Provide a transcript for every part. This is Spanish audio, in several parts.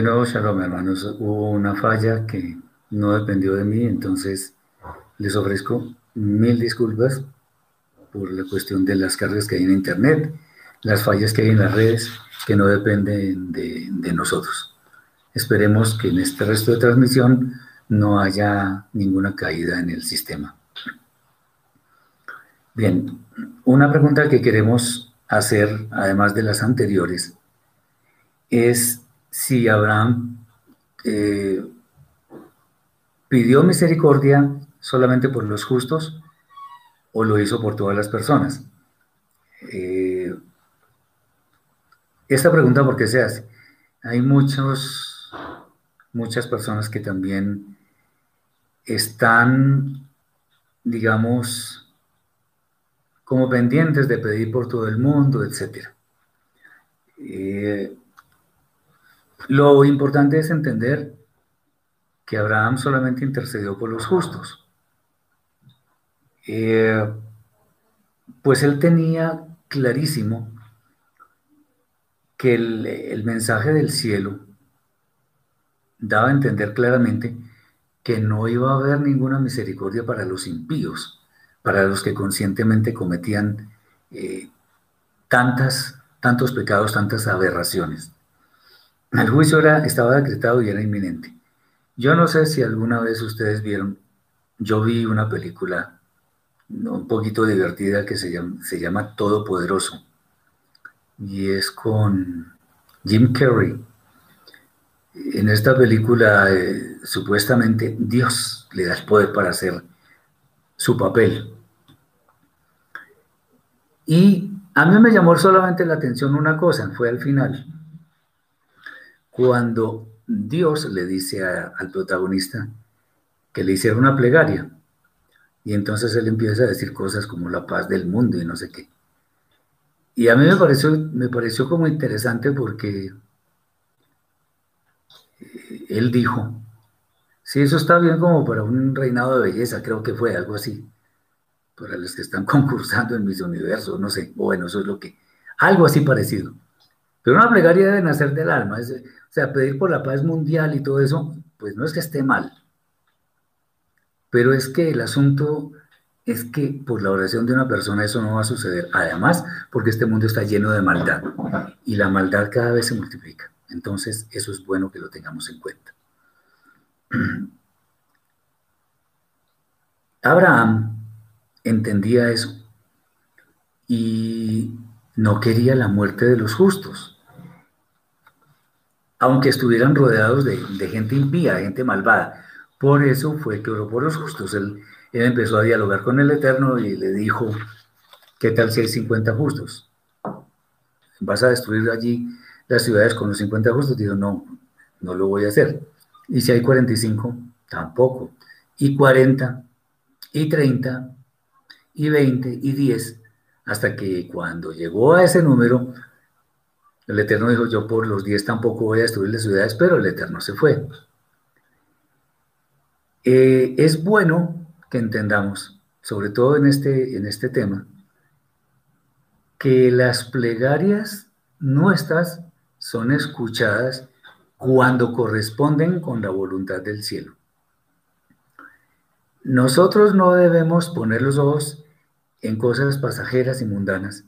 De nuevo, shalom, hermanos. Hubo una falla que no dependió de mí, entonces les ofrezco mil disculpas por la cuestión de las cargas que hay en Internet, las fallas que hay en las redes que no dependen de, de nosotros. Esperemos que en este resto de transmisión no haya ninguna caída en el sistema. Bien, una pregunta que queremos hacer, además de las anteriores, es si Abraham eh, pidió misericordia solamente por los justos o lo hizo por todas las personas. Eh, esta pregunta, ¿por qué se hace? Hay muchos, muchas personas que también están, digamos, como pendientes de pedir por todo el mundo, etc. lo importante es entender que Abraham solamente intercedió por los justos. Eh, pues él tenía clarísimo que el, mensaje del cielo daba a entender claramente que no iba a haber ninguna misericordia para los impíos, para los que conscientemente cometían eh, tantas, tantos pecados, tantas aberraciones. El juicio era, estaba decretado y era inminente. Yo no sé si alguna vez ustedes vieron, yo vi una película un poquito divertida que se llama, se llama Todopoderoso y es con Jim Carrey. En esta película eh, supuestamente Dios le da el poder para hacer su papel. Y a mí me llamó solamente la atención una cosa, fue al final cuando Dios le dice al protagonista que le hiciera una plegaria. Y entonces él empieza a decir cosas como la paz del mundo y no sé qué. Y a mí me pareció, me pareció como interesante porque eh, él dijo, sí, eso está bien como para un reinado de belleza, creo que fue algo así, para los que están concursando en mis universos, no sé, bueno, eso es lo que, algo así parecido. Pero una plegaria debe nacer del alma, o sea, pedir por la paz mundial y todo eso, pues no es que esté mal, pero es que el asunto es que por la oración de una persona eso no va a suceder. Además, porque este mundo está lleno de maldad y la maldad cada vez se multiplica. Entonces, eso es bueno que lo tengamos en cuenta. Abraham entendía eso y no quería la muerte de los justos, aunque estuvieran rodeados de, gente impía, de gente malvada. Por eso fue que oró por los justos. Él, empezó a dialogar con el Eterno y le dijo, ¿qué tal si hay 50 justos? ¿Vas a destruir allí las ciudades con los 50 justos? Dijo, no, no lo voy a hacer. Y si hay 45, tampoco. Y 40, y 30, y 20, y 10, hasta que cuando llegó a ese número, el Eterno dijo, yo por los 10 tampoco voy a destruir las ciudades, pero el Eterno se fue. Eh, es bueno que entendamos, sobre todo en este, en este tema, que las plegarias nuestras son escuchadas cuando corresponden con la voluntad del cielo. Nosotros no debemos poner los ojos en cosas pasajeras y mundanas,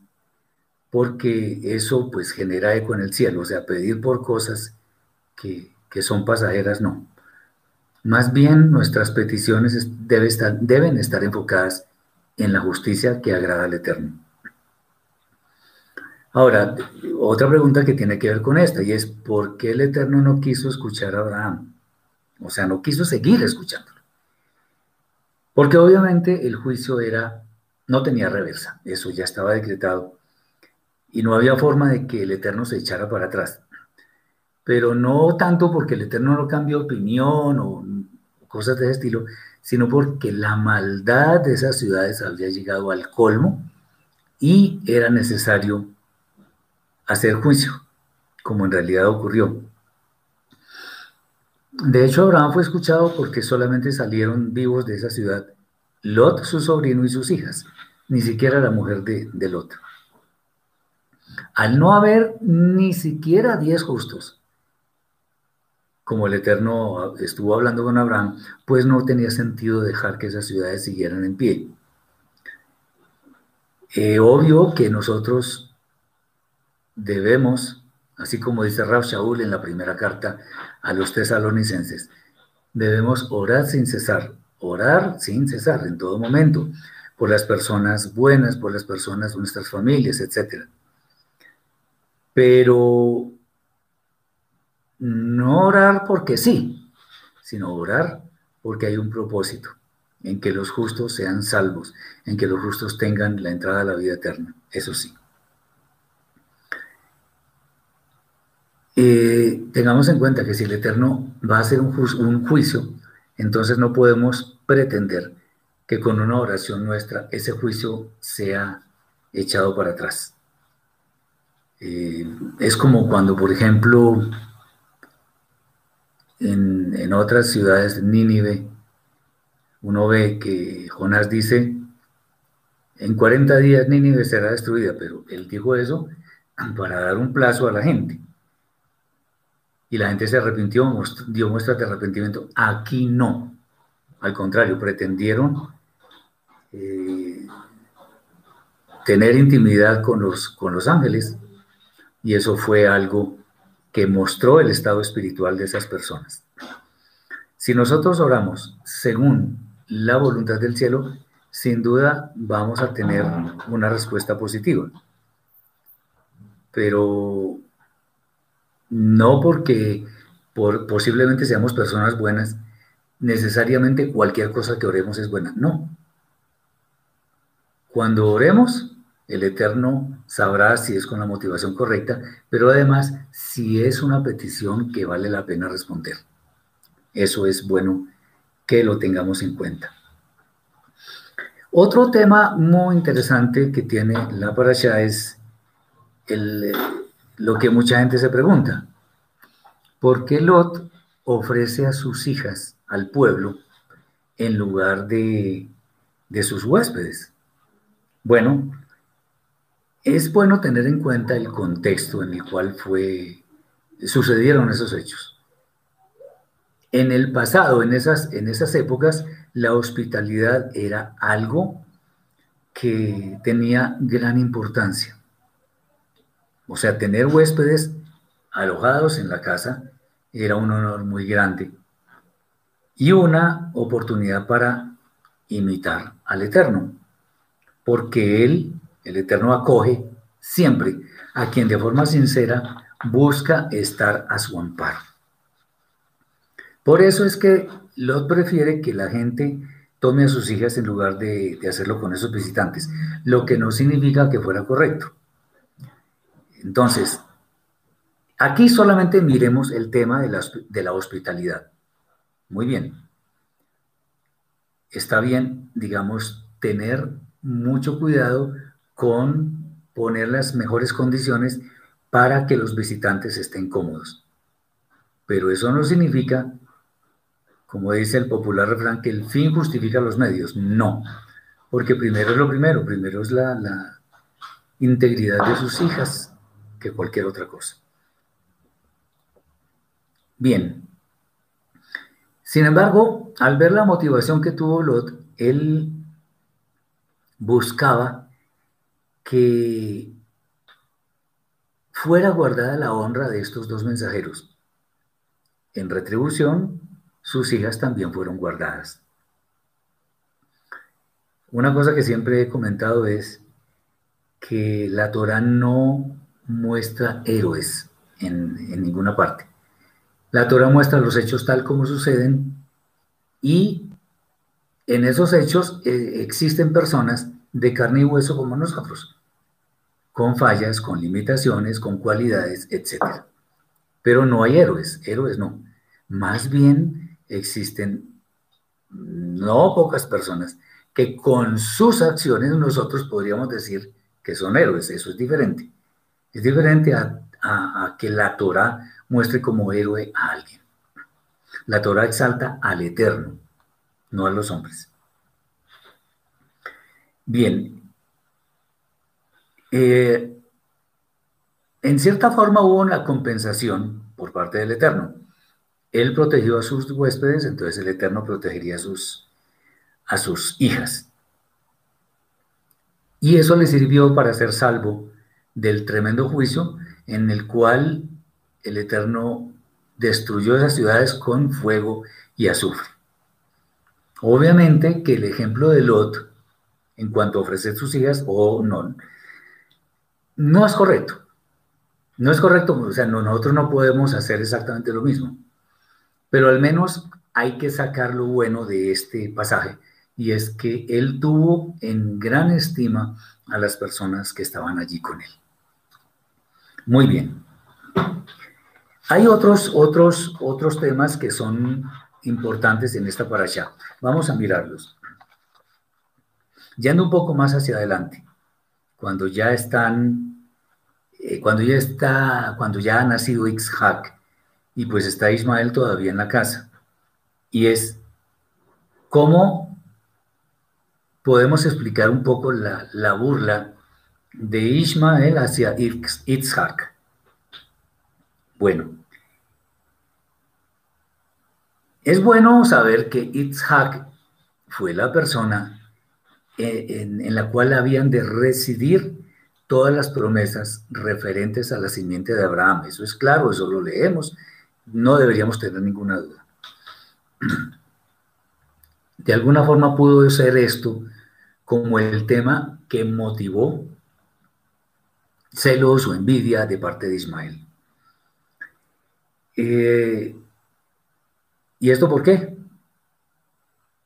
porque eso pues genera eco en el cielo, o sea, pedir por cosas que, son pasajeras, no. Más bien nuestras peticiones estar, deben estar enfocadas en la justicia que agrada al Eterno. Ahora, otra pregunta que tiene que ver con esta, y es, ¿por qué el Eterno no quiso escuchar a Abraham? O sea, no quiso seguir escuchándolo. Porque obviamente el juicio era no tenía reversa, eso ya estaba decretado y no había forma de que el Eterno se echara para atrás. Pero no tanto porque el Eterno no cambió opinión o cosas de ese estilo, sino porque la maldad de esas ciudades había llegado al colmo y era necesario hacer juicio, como en realidad ocurrió. De hecho, Abraham fue escuchado porque solamente salieron vivos de esa ciudad Lot, su sobrino y sus hijas, ni siquiera la mujer de, Lot. Al no haber ni siquiera diez justos, como el Eterno estuvo hablando con Abraham, pues no tenía sentido dejar que esas ciudades siguieran en pie. Eh, obvio que nosotros debemos, así como dice Rab Shaul en la primera carta a los tesalonicenses, debemos orar sin cesar, orar sin cesar en todo momento, por las personas buenas, por las personas, nuestras familias, etc. Pero no orar porque sí, sino orar porque hay un propósito, en que los justos sean salvos, en que los justos tengan la entrada a la vida eterna, eso sí. Eh, tengamos en cuenta que si el Eterno va a hacer un juicio, entonces no podemos pretender que con una oración nuestra ese juicio sea echado para atrás. Eh, es como cuando, por ejemplo, en, otras ciudades, Nínive, uno ve que Jonás dice, en 40 días Nínive será destruida, pero él dijo eso para dar un plazo a la gente. Y la gente se arrepintió, dio muestras de arrepentimiento. Aquí no. Al contrario, pretendieron eh, tener intimidad con los, con los ángeles y eso fue algo que mostró el estado espiritual de esas personas. Si nosotros oramos según la voluntad del cielo, sin duda vamos a tener una respuesta positiva. Pero no porque por, posiblemente seamos personas buenas, necesariamente cualquier cosa que oremos es buena. No. Cuando oremos, el Eterno sabrá si es con la motivación correcta, pero además si es una petición que vale la pena responder. Eso es bueno que lo tengamos en cuenta. Otro tema muy interesante que tiene la parasha es lo que mucha gente se pregunta. ¿Por qué Lot ofrece a sus hijas al pueblo en lugar de, de sus huéspedes? Bueno, es bueno tener en cuenta el contexto en el cual fue, sucedieron esos hechos. En el pasado, en esas, en esas épocas, la hospitalidad era algo que tenía gran importancia. O sea, tener huéspedes alojados en la casa era un honor muy grande y una oportunidad para imitar al Eterno, porque Él el Eterno acoge siempre a quien de forma sincera busca estar a su amparo. Por eso es que Lot prefiere que la gente tome a sus hijas en lugar de, hacerlo con esos visitantes, lo que no significa que fuera correcto. Entonces, aquí solamente miremos el tema de la, de la hospitalidad. Muy bien. Está bien, digamos, tener mucho cuidado con poner las mejores condiciones para que los visitantes estén cómodos. Pero eso no significa, como dice el popular refrán, que el fin justifica los medios. No, porque primero es lo primero, primero es la, la integridad de sus hijas que cualquier otra cosa. Bien. Sin embargo, al ver la motivación que tuvo Lot, él buscaba que fuera guardada la honra de estos dos mensajeros. En retribución, sus hijas también fueron guardadas. Una cosa que siempre he comentado es que la Torah no muestra héroes en, ninguna parte. La Torah muestra los hechos tal como suceden y en esos hechos eh, existen personas de carne y hueso como nosotros, con fallas, con limitaciones, con cualidades, etc. Pero no hay héroes, héroes no. Más bien existen no pocas personas que con sus acciones nosotros podríamos decir que son héroes, eso es diferente. Es diferente a, a que la Torah muestre como héroe a alguien. La Torah exalta al Eterno, no a los hombres. Bien. Eh, en cierta forma hubo una compensación por parte del Eterno. Él protegió a sus huéspedes, entonces el Eterno protegería a sus, a sus hijas. Y eso le sirvió para ser salvo del tremendo juicio en el cual el Eterno destruyó esas ciudades con fuego y azufre. Obviamente que el ejemplo de Lot, en cuanto a ofrecer sus hijas, o no, no es correcto. No es correcto, o sea, nosotros no podemos hacer exactamente lo mismo. Pero al menos hay que sacar lo bueno de este pasaje, y es que él tuvo en gran estima a las personas que estaban allí con él. Muy bien. Hay otros, otros, otros temas que son importantes en esta parasha. Vamos a mirarlos. Yendo un poco más hacia adelante, cuando ya están, eh, cuando ya está, cuando ya ha nacido Ixhak y pues está Ismael todavía en la casa. Y es cómo podemos explicar un poco la, la burla de Ismael hacia Itzhak. Bueno, es bueno saber que Itzhak fue la persona eh, en, en, la cual habían de residir todas las promesas referentes a la simiente de Abraham. Eso es claro, eso lo leemos, no deberíamos tener ninguna duda. De alguna forma pudo ser esto como el tema que motivó celos o envidia de parte de Ismael. Eh, ¿Y esto por qué?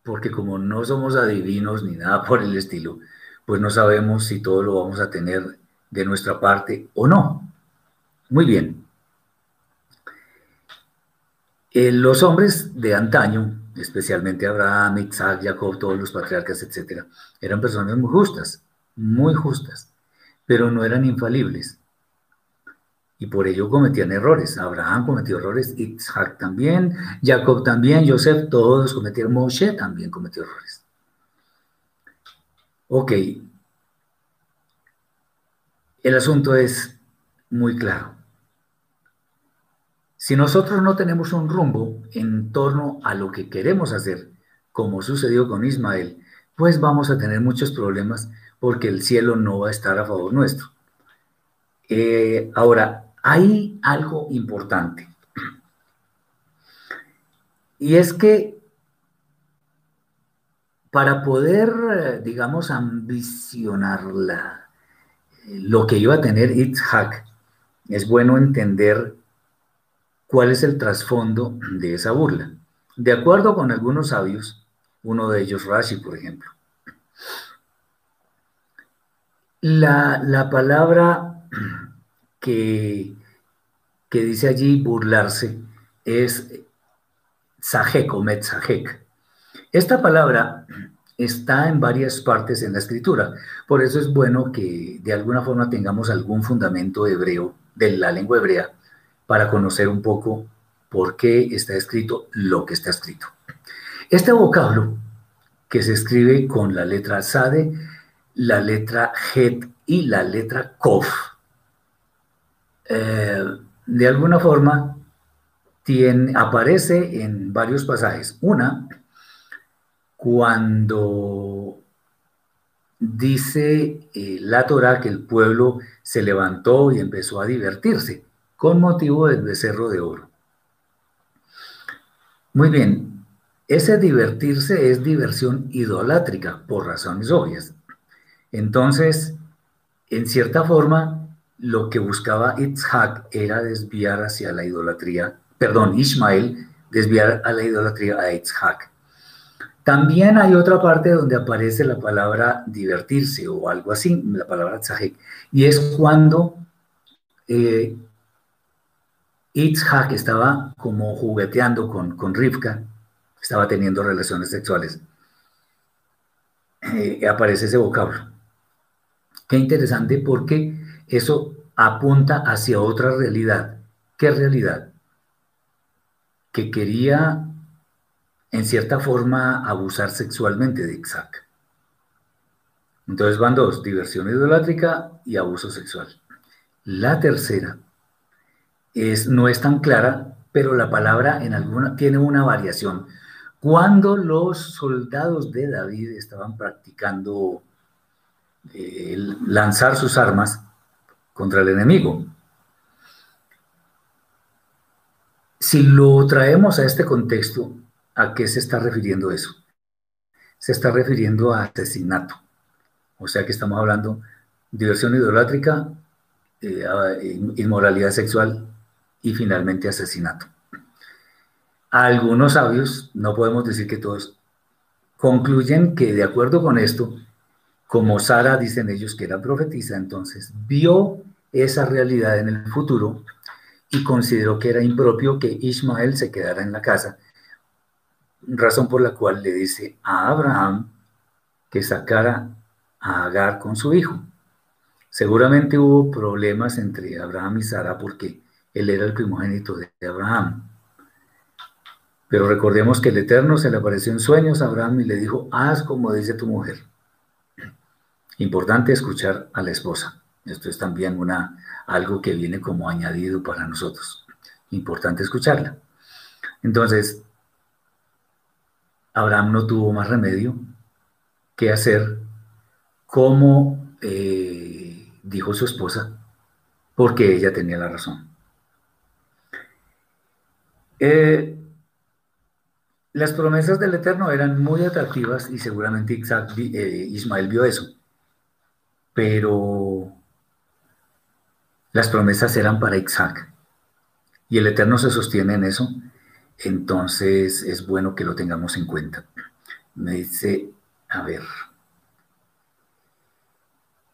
Porque como no somos adivinos ni nada por el estilo, pues no sabemos si todo lo vamos a tener de nuestra parte o no. Muy bien. Eh, los hombres de antaño, especialmente Abraham, Isaac, Jacob, todos los patriarcas, etcétera, eran personas muy justas, muy justas pero no eran infalibles. Y por ello cometían errores. Abraham cometió errores, Isaac también, Jacob también, Joseph, todos cometieron, Moshe también cometió errores. Ok. El asunto es muy claro. Si nosotros no tenemos un rumbo en torno a lo que queremos hacer, como sucedió con Ismael, pues vamos a tener muchos problemas porque el cielo no va a estar a favor nuestro. Eh, ahora, hay algo importante. Y es que para poder, digamos, ambicionar la, lo que iba a tener Itzhak, es bueno entender cuál es el trasfondo de esa burla. De acuerdo con algunos sabios, uno de ellos Rashi, por ejemplo, la, palabra que, dice allí burlarse es sajek o metzahek. Esta palabra está en varias partes en la escritura, por eso es bueno que de alguna forma tengamos algún fundamento hebreo de la lengua hebrea para conocer un poco por qué está escrito lo que está escrito. Este vocablo que se escribe con la letra Sade la letra Het y la letra Kof. Eh, de alguna forma, tiene, aparece en varios pasajes. Una, cuando dice eh, la Torah que el pueblo se levantó y empezó a divertirse con motivo del becerro de oro. Muy bien, ese divertirse es diversión idolátrica por razones obvias. Entonces, en cierta forma, lo que buscaba Itzhak era desviar hacia la idolatría, perdón, Ismael, desviar a la idolatría a Itzhak. También hay otra parte donde aparece la palabra divertirse o algo así, la palabra tzahek, y es cuando eh, Itzhak estaba como jugueteando con, con Rivka, estaba teniendo relaciones sexuales. Eh, aparece ese vocablo. Qué interesante porque eso apunta hacia otra realidad. ¿Qué realidad? Que quería, en cierta forma, abusar sexualmente de Isaac. Entonces van dos, diversión idolátrica y abuso sexual. La tercera es, no es tan clara, pero la palabra en alguna tiene una variación. Cuando los soldados de David estaban practicando eh, lanzar sus armas contra el enemigo. Si lo traemos a este contexto, ¿a qué se está refiriendo eso? Se está refiriendo a asesinato. O sea que estamos hablando diversión idolátrica, eh, inmoralidad sexual y finalmente asesinato. Algunos sabios, no podemos decir que todos, concluyen que de acuerdo con esto, como Sara, dicen ellos que era profetisa, entonces vio esa realidad en el futuro y consideró que era impropio que Ismael se quedara en la casa, razón por la cual le dice a Abraham que sacara a Agar con su hijo. Seguramente hubo problemas entre Abraham y Sara porque él era el primogénito de Abraham. Pero recordemos que el Eterno se le apareció en sueños a Abraham y le dijo, haz como dice tu mujer. Importante escuchar a la esposa. Esto es también una, algo que viene como añadido para nosotros. Importante escucharla. Entonces, Abraham no tuvo más remedio que hacer como eh, dijo su esposa, porque ella tenía la razón. Eh, las promesas del Eterno eran muy atractivas y seguramente eh, Ismael vio eso, pero las promesas eran para Isaac y el Eterno se sostiene en eso, entonces es bueno que lo tengamos en cuenta. Me dice, a ver,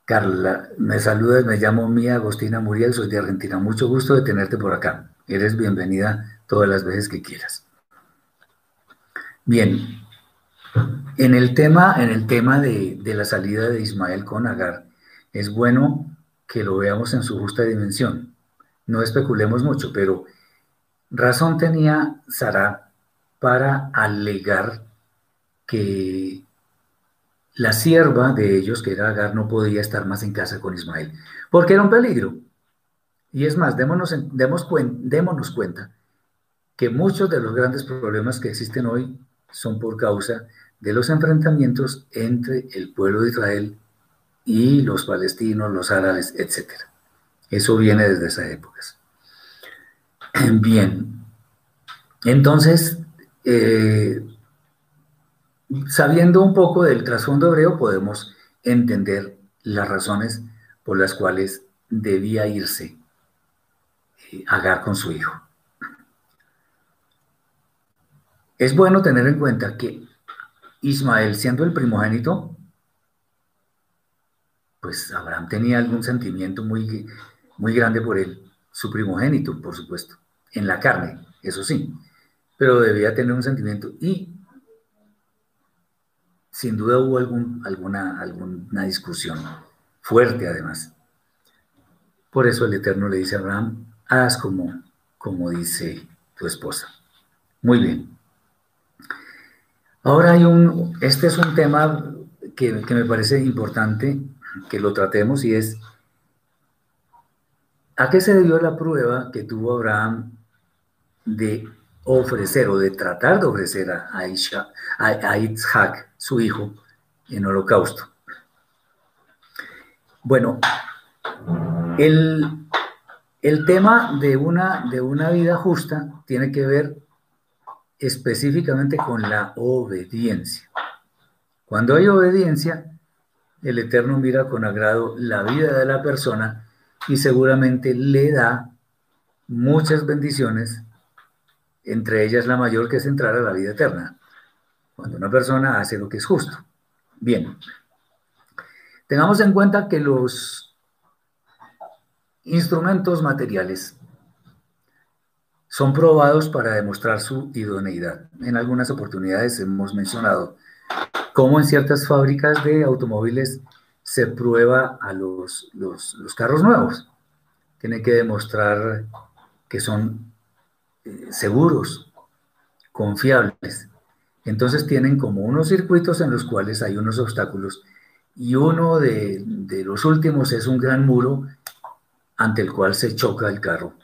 Carla, me saludas, me llamo Mía Agostina Muriel, soy de Argentina. Mucho gusto de tenerte por acá. Eres bienvenida todas las veces que quieras. Bien, en el tema, en el tema de, de la salida de Ismael con Agar, es bueno que lo veamos en su justa dimensión. No especulemos mucho, pero razón tenía Sara para alegar que la sierva de ellos, que era Agar, no podía estar más en casa con Ismael, porque era un peligro. Y es más, démonos, demos démonos cuenta que muchos de los grandes problemas que existen hoy son por causa de los enfrentamientos entre el pueblo de Israel y los palestinos, los árabes, etc. Eso viene desde esas épocas. Bien, entonces, eh, sabiendo un poco del trasfondo hebreo, podemos entender las razones por las cuales debía irse eh, Agar con su hijo. Es bueno tener en cuenta que Ismael, siendo el primogénito, pues Abraham tenía algún sentimiento muy, muy grande por él, su primogénito, por supuesto, en la carne, eso sí, pero debía tener un sentimiento y sin duda hubo algún, alguna, alguna discusión fuerte además. Por eso el Eterno le dice a Abraham, haz como, como dice tu esposa. Muy bien. Ahora hay un, este es un tema que, me parece importante que lo tratemos y es, ¿a qué se debió la prueba que tuvo Abraham de ofrecer o de tratar de ofrecer a, a, Isaac, su hijo, en holocausto? Bueno, el, el tema de una, de una vida justa tiene que ver específicamente con la obediencia. Cuando hay obediencia, el Eterno mira con agrado la vida de la persona y seguramente le da muchas bendiciones, entre ellas la mayor que es entrar a la vida eterna, cuando una persona hace lo que es justo. Bien, tengamos en cuenta que los instrumentos materiales son probados para demostrar su idoneidad. En algunas oportunidades hemos mencionado cómo en ciertas fábricas de automóviles se prueba a los, los, carros nuevos. Tiene que demostrar que son eh, seguros, confiables. Entonces tienen como unos circuitos en los cuales hay unos obstáculos y uno de los últimos es un gran muro ante el cual se choca el carro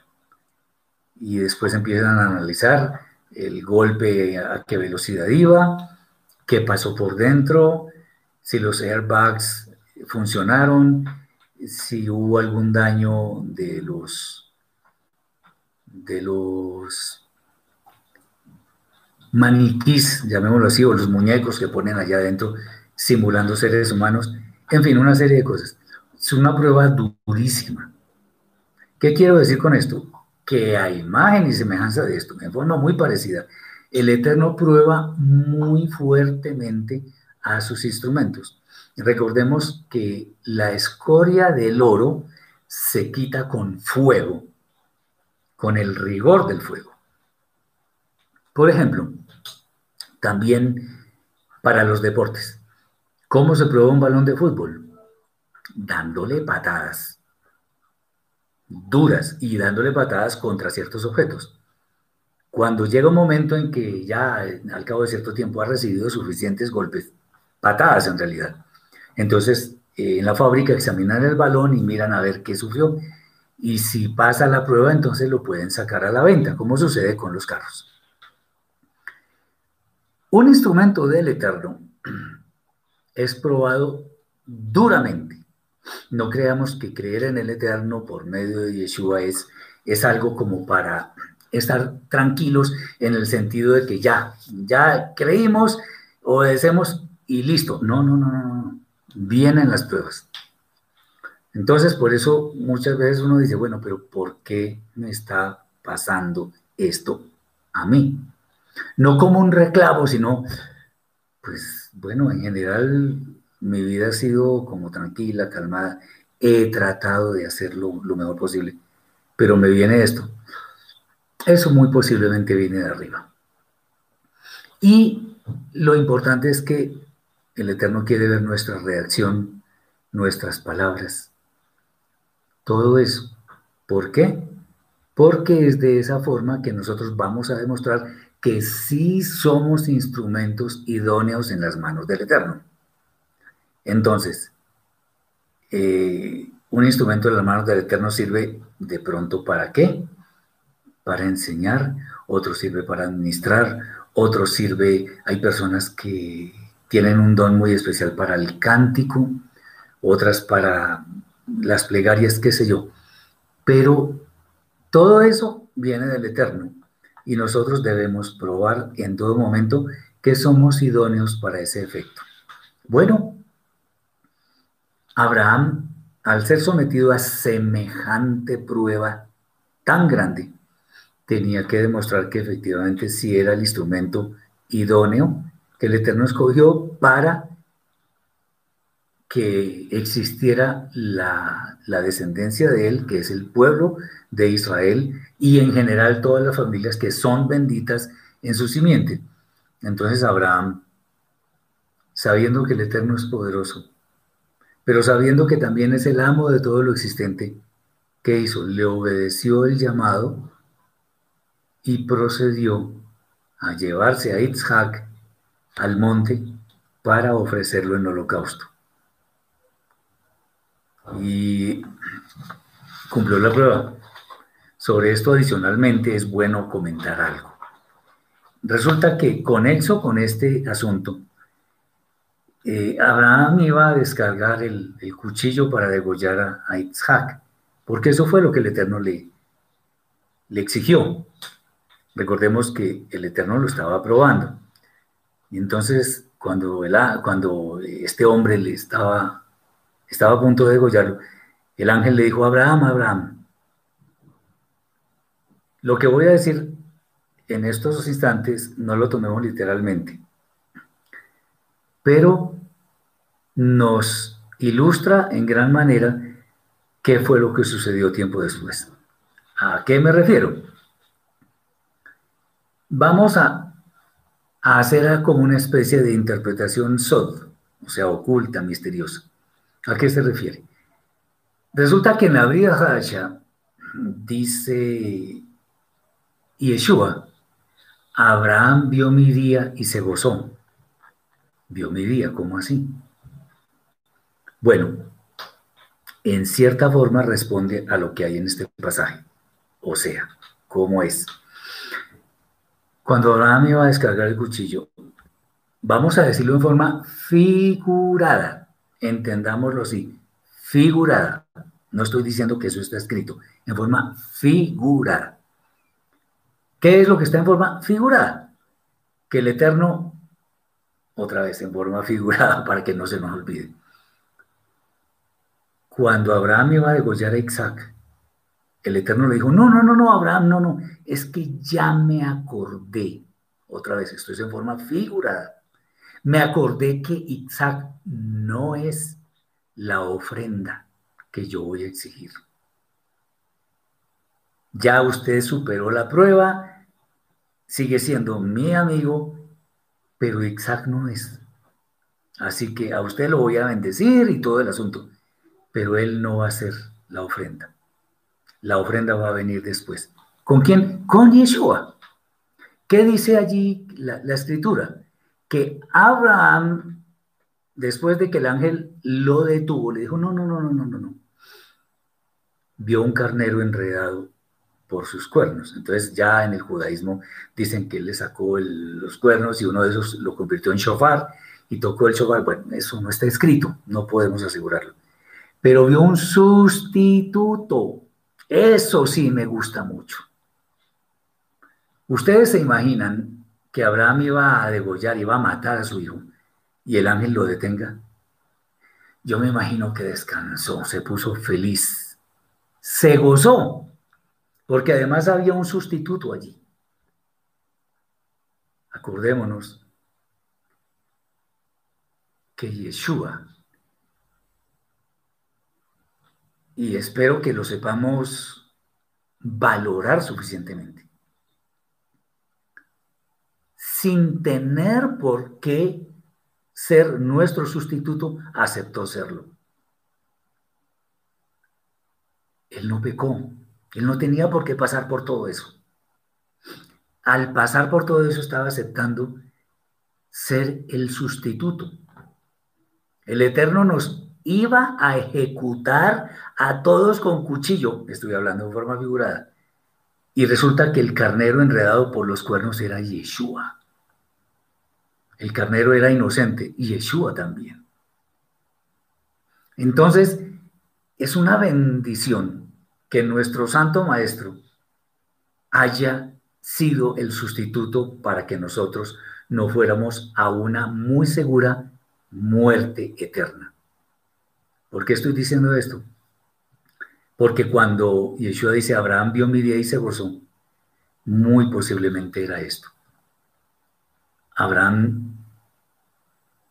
y después empiezan a analizar el golpe, a qué velocidad iba, qué pasó por dentro, si los airbags funcionaron, si hubo algún daño de los de los maniquís, llamémoslo así, o los muñecos que ponen allá adentro simulando seres humanos, en fin, una serie de cosas. Es una prueba durísima. ¿Qué quiero decir con esto? Que a imagen y semejanza de esto, en forma muy parecida, el Eterno prueba muy fuertemente a sus instrumentos. Recordemos que la escoria del oro se quita con fuego, con el rigor del fuego. Por ejemplo, también para los deportes. ¿Cómo se prueba un balón de fútbol? Dándole patadas duras y dándole patadas contra ciertos objetos. Cuando llega un momento en que ya al cabo de cierto tiempo ha recibido suficientes golpes, patadas en realidad, entonces eh, en la fábrica examinan el balón y miran a ver qué sufrió. Y si pasa la prueba, entonces lo pueden sacar a la venta, como sucede con los carros. Un instrumento del Eterno es probado duramente. No creamos que creer en el Eterno por medio de Yeshua es, es algo como para estar tranquilos en el sentido de que ya, ya creímos, obedecemos y listo. No, no, no, no, no. Vienen las pruebas. Entonces, por eso muchas veces uno dice, bueno, pero ¿por qué me está pasando esto a mí? No como un reclamo, sino, pues bueno, en general mi vida ha sido como tranquila, calmada. He tratado de hacerlo lo mejor posible, pero me viene esto. Eso muy posiblemente viene de arriba. Y lo importante es que el Eterno quiere ver nuestra reacción, nuestras palabras, todo eso. ¿Por qué? Porque es de esa forma que nosotros vamos a demostrar que sí somos instrumentos idóneos en las manos del Eterno. Entonces, eh, un instrumento en las manos del Eterno sirve de pronto para qué? Para enseñar, otro sirve para administrar, otro sirve, hay personas que tienen un don muy especial para el cántico, otras para las plegarias, qué sé yo. Pero todo eso viene del Eterno y nosotros debemos probar en todo momento que somos idóneos para ese efecto. Bueno, Abraham, al ser sometido a semejante prueba tan grande, tenía que demostrar que efectivamente sí era el instrumento idóneo que el Eterno escogió para que existiera la, la, descendencia de él, que es el pueblo de Israel, y en general todas las familias que son benditas en su simiente. Entonces Abraham, sabiendo que el Eterno es poderoso, pero sabiendo que también es el amo de todo lo existente, ¿qué hizo? Le obedeció el llamado y procedió a llevarse a Isaac al monte para ofrecerlo en holocausto. Y cumplió la prueba. Sobre esto adicionalmente es bueno comentar algo. Resulta que con eso, con este asunto, eh, Abraham iba a descargar el, cuchillo para degollar a, a, Isaac, porque eso fue lo que el Eterno le exigió. Recordemos que el Eterno lo estaba probando. Y entonces, cuando, este hombre le estaba, estaba a punto de degollarlo, el ángel le dijo, Abraham, Abraham, lo que voy a decir en estos instantes no lo tomemos literalmente, pero nos ilustra en gran manera qué fue lo que sucedió tiempo después. ¿A qué me refiero? Vamos a, hacer como una especie de interpretación sod, o sea, oculta, misteriosa. ¿A qué se refiere? Resulta que en la Brida dice y Yeshua, Abraham vio mi día y se gozó. Vio mi día, ¿cómo así? Bueno, en cierta forma responde a lo que hay en este pasaje. O sea, cómo es. Cuando Abraham iba a descargar el cuchillo, vamos a decirlo en forma figurada, entendámoslo así, figurada. No estoy diciendo que eso está escrito, en forma figurada. ¿Qué es lo que está en forma figurada? Que el Eterno, otra vez en forma figurada para que no se nos olvide, cuando Abraham iba a degollar a Isaac, el Eterno le dijo, no, no, no, no, Abraham, no, no, es que ya me acordé, otra vez, esto es en forma figurada, me acordé que Isaac no es la ofrenda que yo voy a exigir. Ya usted superó la prueba, sigue siendo mi amigo, pero Isaac no es. Así que a usted lo voy a bendecir y todo el asunto pero él no va a ser la ofrenda. La ofrenda va a venir después. ¿Con quién? Con Yeshua. ¿Qué dice allí la, escritura? Que Abraham, después de que el ángel lo detuvo, le dijo, no, no, no, no, no, no, no. Vio un carnero enredado por sus cuernos. Entonces ya en el judaísmo dicen que él le sacó los cuernos y uno de esos lo convirtió en shofar y tocó el shofar. Bueno, eso no está escrito, no podemos asegurarlo pero vio un sustituto. Eso sí me gusta mucho. Ustedes se imaginan que Abraham iba a degollar, iba a matar a su hijo y el ángel lo detenga. Yo me imagino que descansó, se puso feliz, se gozó, porque además había un sustituto allí. Acordémonos que Yeshua y espero que lo sepamos valorar suficientemente. Sin tener por qué ser nuestro sustituto, aceptó serlo. Él no pecó, él no tenía por qué pasar por todo eso. Al pasar por todo eso estaba aceptando ser el sustituto. El Eterno nos iba a ejecutar a todos con cuchillo, estoy hablando en forma figurada, y resulta que el carnero enredado por los cuernos era Yeshua. El carnero era inocente y Yeshua también. Entonces, es una bendición que nuestro Santo Maestro haya sido el sustituto para que nosotros no fuéramos a una muy segura muerte eterna. ¿Por qué estoy diciendo esto? Porque cuando Yeshua dice, Abraham vio mi día y se gozó, muy posiblemente era esto. Abraham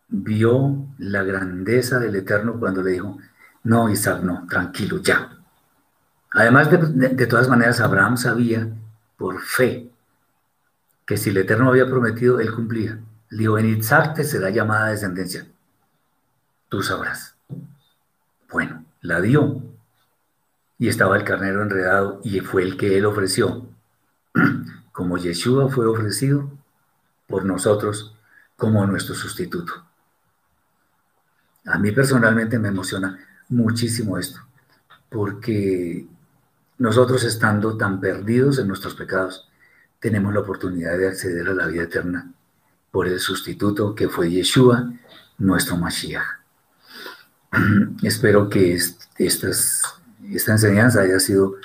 vio la grandeza del Eterno cuando le dijo, no, Isaac, no, tranquilo, ya. Además, de, todas maneras, Abraham sabía por fe que si el Eterno había prometido, él cumplía. Le dijo, en Isaac te será llamada descendencia. Tú sabrás. Bueno, la dio. Y estaba el carnero enredado y fue el que él ofreció. Como Yeshua fue ofrecido por nosotros como nuestro sustituto. A mí personalmente me emociona muchísimo esto, porque nosotros estando tan perdidos en nuestros pecados, tenemos la oportunidad de acceder a la vida eterna por el sustituto que fue Yeshua, nuestro Mashiach. Espero que esta enseñanza haya sido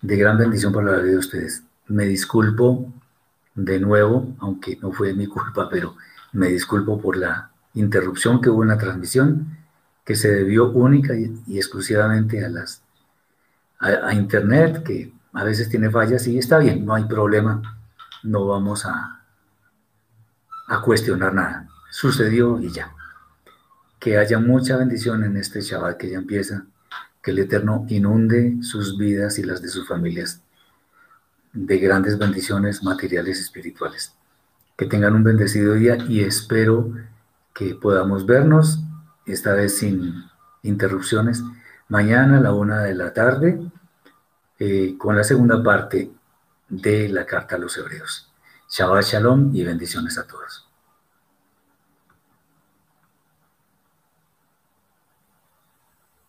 de gran bendición para la vida de ustedes. Me disculpo de nuevo, aunque no fue mi culpa, pero me disculpo por la interrupción que hubo en la transmisión, que se debió única y, exclusivamente a las a, internet, que a veces tiene fallas y está bien, no hay problema, no vamos a cuestionar nada. Sucedió y ya que haya mucha bendición en este Shabbat que ya empieza, que el Eterno inunde sus vidas y las de sus familias de grandes bendiciones materiales y espirituales. Que tengan un bendecido día y espero que podamos vernos, esta vez sin interrupciones, mañana a la una de la tarde, eh, con la segunda parte de la carta a los hebreos. Shabbat Shalom y bendiciones a todos.